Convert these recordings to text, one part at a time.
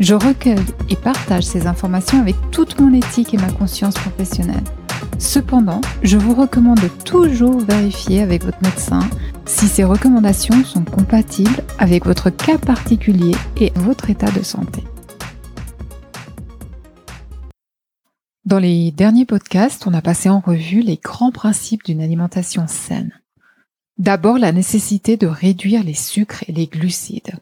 Je recueille et partage ces informations avec toute mon éthique et ma conscience professionnelle. Cependant, je vous recommande toujours vérifier avec votre médecin si ces recommandations sont compatibles avec votre cas particulier et votre état de santé. Dans les derniers podcasts, on a passé en revue les grands principes d'une alimentation saine. D'abord, la nécessité de réduire les sucres et les glucides.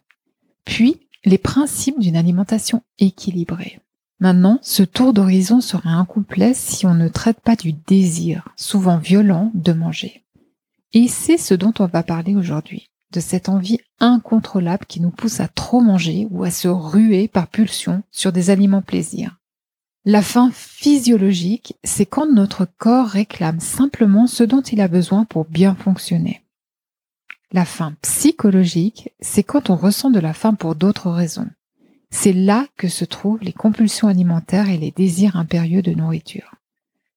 Puis, les principes d'une alimentation équilibrée. Maintenant, ce tour d'horizon serait incomplet si on ne traite pas du désir, souvent violent, de manger. Et c'est ce dont on va parler aujourd'hui, de cette envie incontrôlable qui nous pousse à trop manger ou à se ruer par pulsion sur des aliments plaisirs. La faim physiologique, c'est quand notre corps réclame simplement ce dont il a besoin pour bien fonctionner. La faim psychologique, c'est quand on ressent de la faim pour d'autres raisons. C'est là que se trouvent les compulsions alimentaires et les désirs impérieux de nourriture.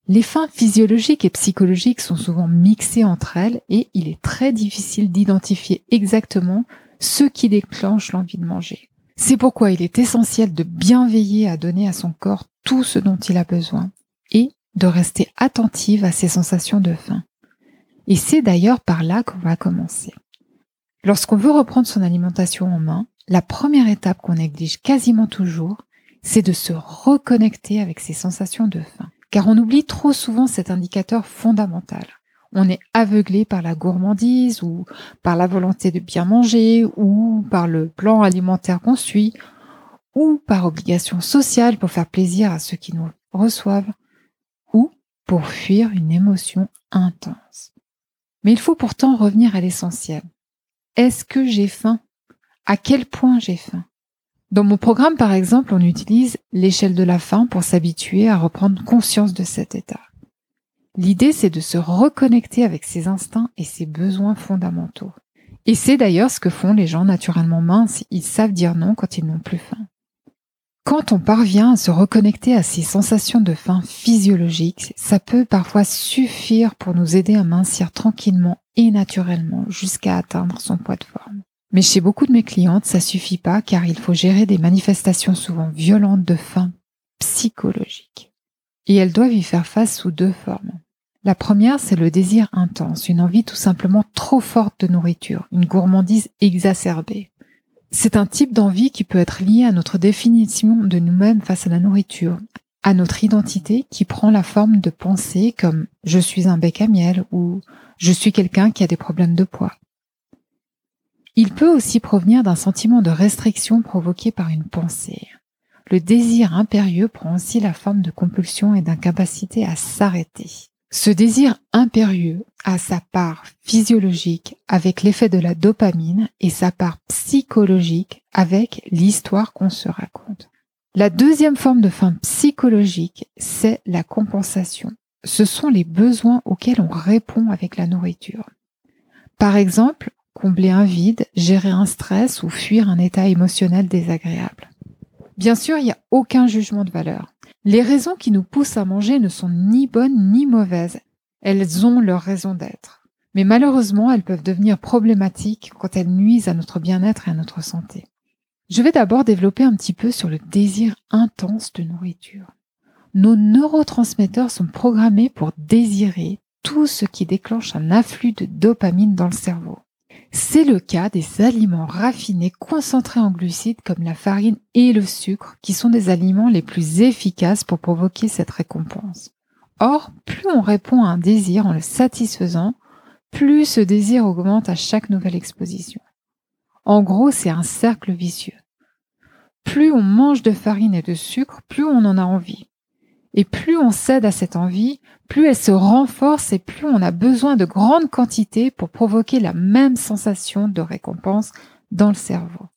Les faims physiologiques et psychologiques sont souvent mixées entre elles et il est très difficile d'identifier exactement ce qui déclenche l'envie de manger. C'est pourquoi il est essentiel de bien veiller à donner à son corps tout ce dont il a besoin et de rester attentive à ses sensations de faim. Et c'est d'ailleurs par là qu'on va commencer. Lorsqu'on veut reprendre son alimentation en main, la première étape qu'on néglige quasiment toujours, c'est de se reconnecter avec ses sensations de faim. Car on oublie trop souvent cet indicateur fondamental. On est aveuglé par la gourmandise ou par la volonté de bien manger ou par le plan alimentaire qu'on suit ou par obligation sociale pour faire plaisir à ceux qui nous reçoivent, ou pour fuir une émotion intense. Mais il faut pourtant revenir à l'essentiel. Est-ce que j'ai faim? À quel point j'ai faim? Dans mon programme, par exemple, on utilise l'échelle de la faim pour s'habituer à reprendre conscience de cet état. L'idée, c'est de se reconnecter avec ses instincts et ses besoins fondamentaux. Et c'est d'ailleurs ce que font les gens naturellement minces, ils savent dire non quand ils n'ont plus faim. Quand on parvient à se reconnecter à ces sensations de faim physiologiques, ça peut parfois suffire pour nous aider à mincir tranquillement et naturellement jusqu'à atteindre son poids de forme. Mais chez beaucoup de mes clientes, ça suffit pas car il faut gérer des manifestations souvent violentes de faim psychologique. Et elles doivent y faire face sous deux formes. La première, c'est le désir intense, une envie tout simplement trop forte de nourriture, une gourmandise exacerbée. C'est un type d'envie qui peut être lié à notre définition de nous-mêmes face à la nourriture, à notre identité qui prend la forme de pensées comme je suis un bec à miel ou je suis quelqu'un qui a des problèmes de poids. Il peut aussi provenir d'un sentiment de restriction provoqué par une pensée. Le désir impérieux prend aussi la forme de compulsion et d'incapacité à s'arrêter. Ce désir impérieux a sa part physiologique avec l'effet de la dopamine et sa part psychologique avec l'histoire qu'on se raconte. La deuxième forme de faim psychologique, c'est la compensation. Ce sont les besoins auxquels on répond avec la nourriture. Par exemple, combler un vide, gérer un stress ou fuir un état émotionnel désagréable. Bien sûr, il n'y a aucun jugement de valeur. Les raisons qui nous poussent à manger ne sont ni bonnes ni mauvaises. Elles ont leur raison d'être. Mais malheureusement, elles peuvent devenir problématiques quand elles nuisent à notre bien-être et à notre santé. Je vais d'abord développer un petit peu sur le désir intense de nourriture. Nos neurotransmetteurs sont programmés pour désirer tout ce qui déclenche un afflux de dopamine dans le cerveau. C'est le cas des aliments raffinés concentrés en glucides comme la farine et le sucre, qui sont des aliments les plus efficaces pour provoquer cette récompense. Or, plus on répond à un désir en le satisfaisant, plus ce désir augmente à chaque nouvelle exposition. En gros, c'est un cercle vicieux. Plus on mange de farine et de sucre, plus on en a envie. Et plus on cède à cette envie, plus elle se renforce et plus on a besoin de grandes quantités pour provoquer la même sensation de récompense dans le cerveau.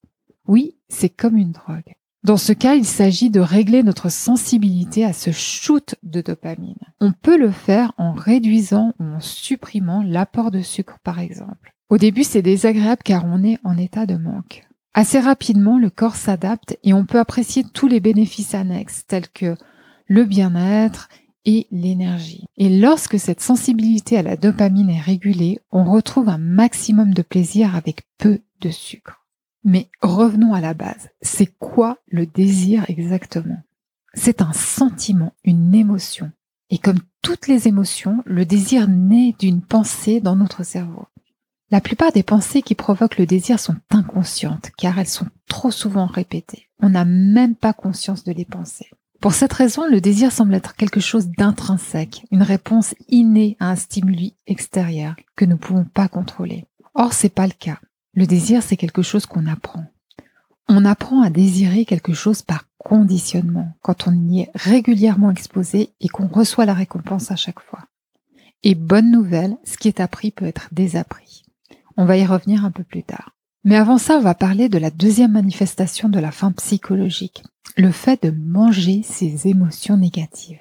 Oui, c'est comme une drogue. Dans ce cas, il s'agit de régler notre sensibilité à ce shoot de dopamine. On peut le faire en réduisant ou en supprimant l'apport de sucre par exemple. Au début, c'est désagréable car on est en état de manque. Assez rapidement, le corps s'adapte et on peut apprécier tous les bénéfices annexes tels que le bien-être et l'énergie. Et lorsque cette sensibilité à la dopamine est régulée, on retrouve un maximum de plaisir avec peu de sucre. Mais revenons à la base. C'est quoi le désir exactement? C'est un sentiment, une émotion. Et comme toutes les émotions, le désir naît d'une pensée dans notre cerveau. La plupart des pensées qui provoquent le désir sont inconscientes car elles sont trop souvent répétées. On n'a même pas conscience de les penser. Pour cette raison, le désir semble être quelque chose d'intrinsèque, une réponse innée à un stimuli extérieur que nous ne pouvons pas contrôler. Or, c'est pas le cas. Le désir, c'est quelque chose qu'on apprend. On apprend à désirer quelque chose par conditionnement, quand on y est régulièrement exposé et qu'on reçoit la récompense à chaque fois. Et bonne nouvelle, ce qui est appris peut être désappris. On va y revenir un peu plus tard. Mais avant ça, on va parler de la deuxième manifestation de la faim psychologique, le fait de manger ses émotions négatives.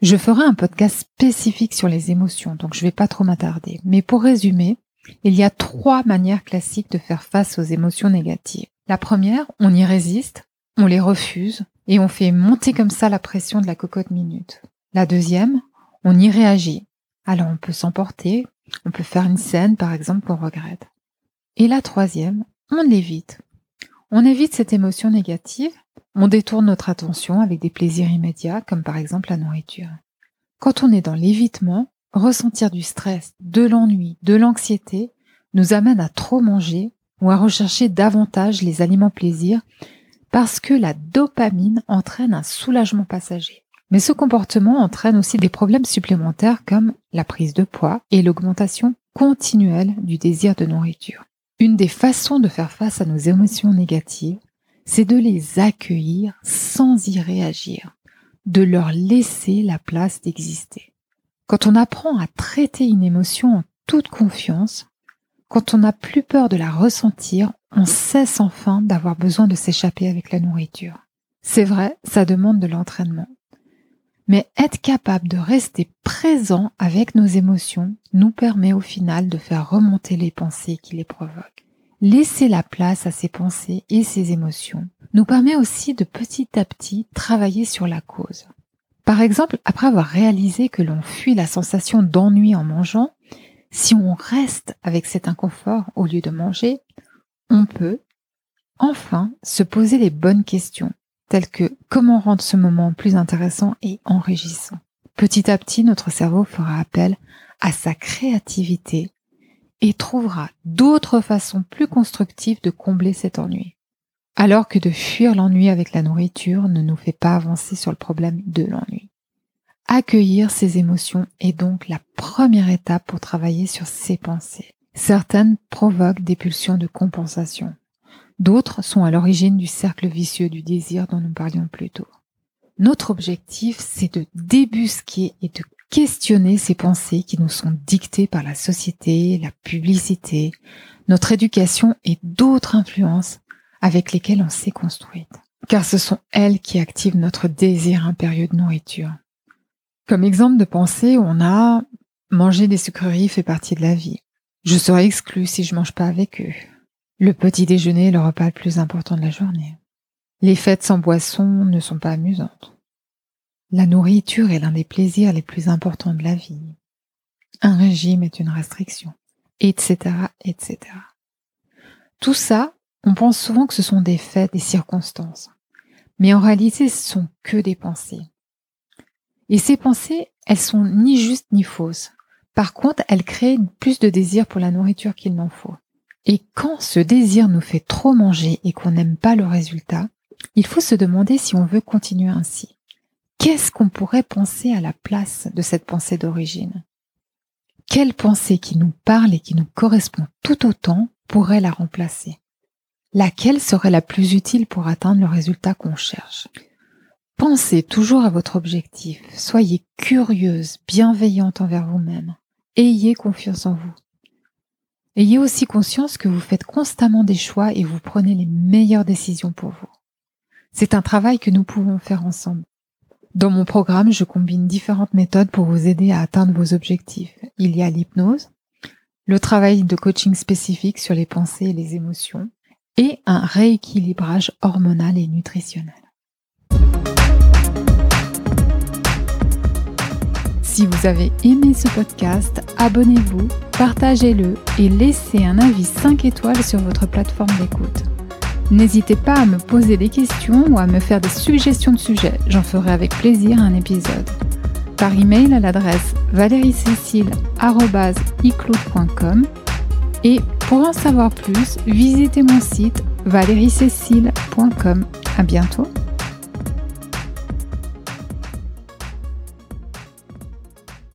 Je ferai un podcast spécifique sur les émotions, donc je ne vais pas trop m'attarder. Mais pour résumer, il y a trois manières classiques de faire face aux émotions négatives. La première, on y résiste, on les refuse et on fait monter comme ça la pression de la cocotte minute. La deuxième, on y réagit. Alors on peut s'emporter, on peut faire une scène, par exemple, qu'on regrette. Et la troisième, on l'évite. On évite cette émotion négative, on détourne notre attention avec des plaisirs immédiats, comme par exemple la nourriture. Quand on est dans l'évitement, ressentir du stress, de l'ennui, de l'anxiété nous amène à trop manger ou à rechercher davantage les aliments plaisirs parce que la dopamine entraîne un soulagement passager. Mais ce comportement entraîne aussi des problèmes supplémentaires comme la prise de poids et l'augmentation continuelle du désir de nourriture. Une des façons de faire face à nos émotions négatives, c'est de les accueillir sans y réagir, de leur laisser la place d'exister. Quand on apprend à traiter une émotion en toute confiance, quand on n'a plus peur de la ressentir, on cesse enfin d'avoir besoin de s'échapper avec la nourriture. C'est vrai, ça demande de l'entraînement, mais être capable de rester présent avec nos émotions nous permet au final de faire remonter les pensées qui les provoquent. Laisser la place à ces pensées et ces émotions nous permet aussi de petit à petit travailler sur la cause. Par exemple, après avoir réalisé que l'on fuit la sensation d'ennui en mangeant, si on reste avec cet inconfort au lieu de manger, on peut enfin se poser les bonnes questions tels que comment rendre ce moment plus intéressant et enrichissant. Petit à petit, notre cerveau fera appel à sa créativité et trouvera d'autres façons plus constructives de combler cet ennui. Alors que de fuir l'ennui avec la nourriture ne nous fait pas avancer sur le problème de l'ennui. Accueillir ses émotions est donc la première étape pour travailler sur ses pensées. Certaines provoquent des pulsions de compensation. D'autres sont à l'origine du cercle vicieux du désir dont nous parlions plus tôt. Notre objectif, c'est de débusquer et de questionner ces pensées qui nous sont dictées par la société, la publicité, notre éducation et d'autres influences avec lesquelles on s'est construite. Car ce sont elles qui activent notre désir impérieux de nourriture. Comme exemple de pensée, on a manger des sucreries fait partie de la vie. Je serai exclu si je mange pas avec eux. Le petit déjeuner est le repas le plus important de la journée. Les fêtes sans boisson ne sont pas amusantes. La nourriture est l'un des plaisirs les plus importants de la vie. Un régime est une restriction, etc., etc. Tout ça, on pense souvent que ce sont des faits, des circonstances. Mais en réalité, ce sont que des pensées. Et ces pensées, elles sont ni justes ni fausses. Par contre, elles créent plus de désir pour la nourriture qu'il n'en faut. Et quand ce désir nous fait trop manger et qu'on n'aime pas le résultat, il faut se demander si on veut continuer ainsi. Qu'est-ce qu'on pourrait penser à la place de cette pensée d'origine? Quelle pensée qui nous parle et qui nous correspond tout autant pourrait la remplacer? Laquelle serait la plus utile pour atteindre le résultat qu'on cherche? Pensez toujours à votre objectif, soyez curieuse, bienveillante envers vous-même, ayez confiance en vous. Ayez aussi conscience que vous faites constamment des choix et vous prenez les meilleures décisions pour vous. C'est un travail que nous pouvons faire ensemble. Dans mon programme, je combine différentes méthodes pour vous aider à atteindre vos objectifs. Il y a l'hypnose, le travail de coaching spécifique sur les pensées et les émotions, et un rééquilibrage hormonal et nutritionnel. Si vous avez aimé ce podcast, abonnez-vous, partagez-le et laissez un avis 5 étoiles sur votre plateforme d'écoute. N'hésitez pas à me poser des questions ou à me faire des suggestions de sujets, j'en ferai avec plaisir un épisode. Par email à l'adresse valeriecécile.com et pour en savoir plus, visitez mon site valeriecécile.com. À bientôt!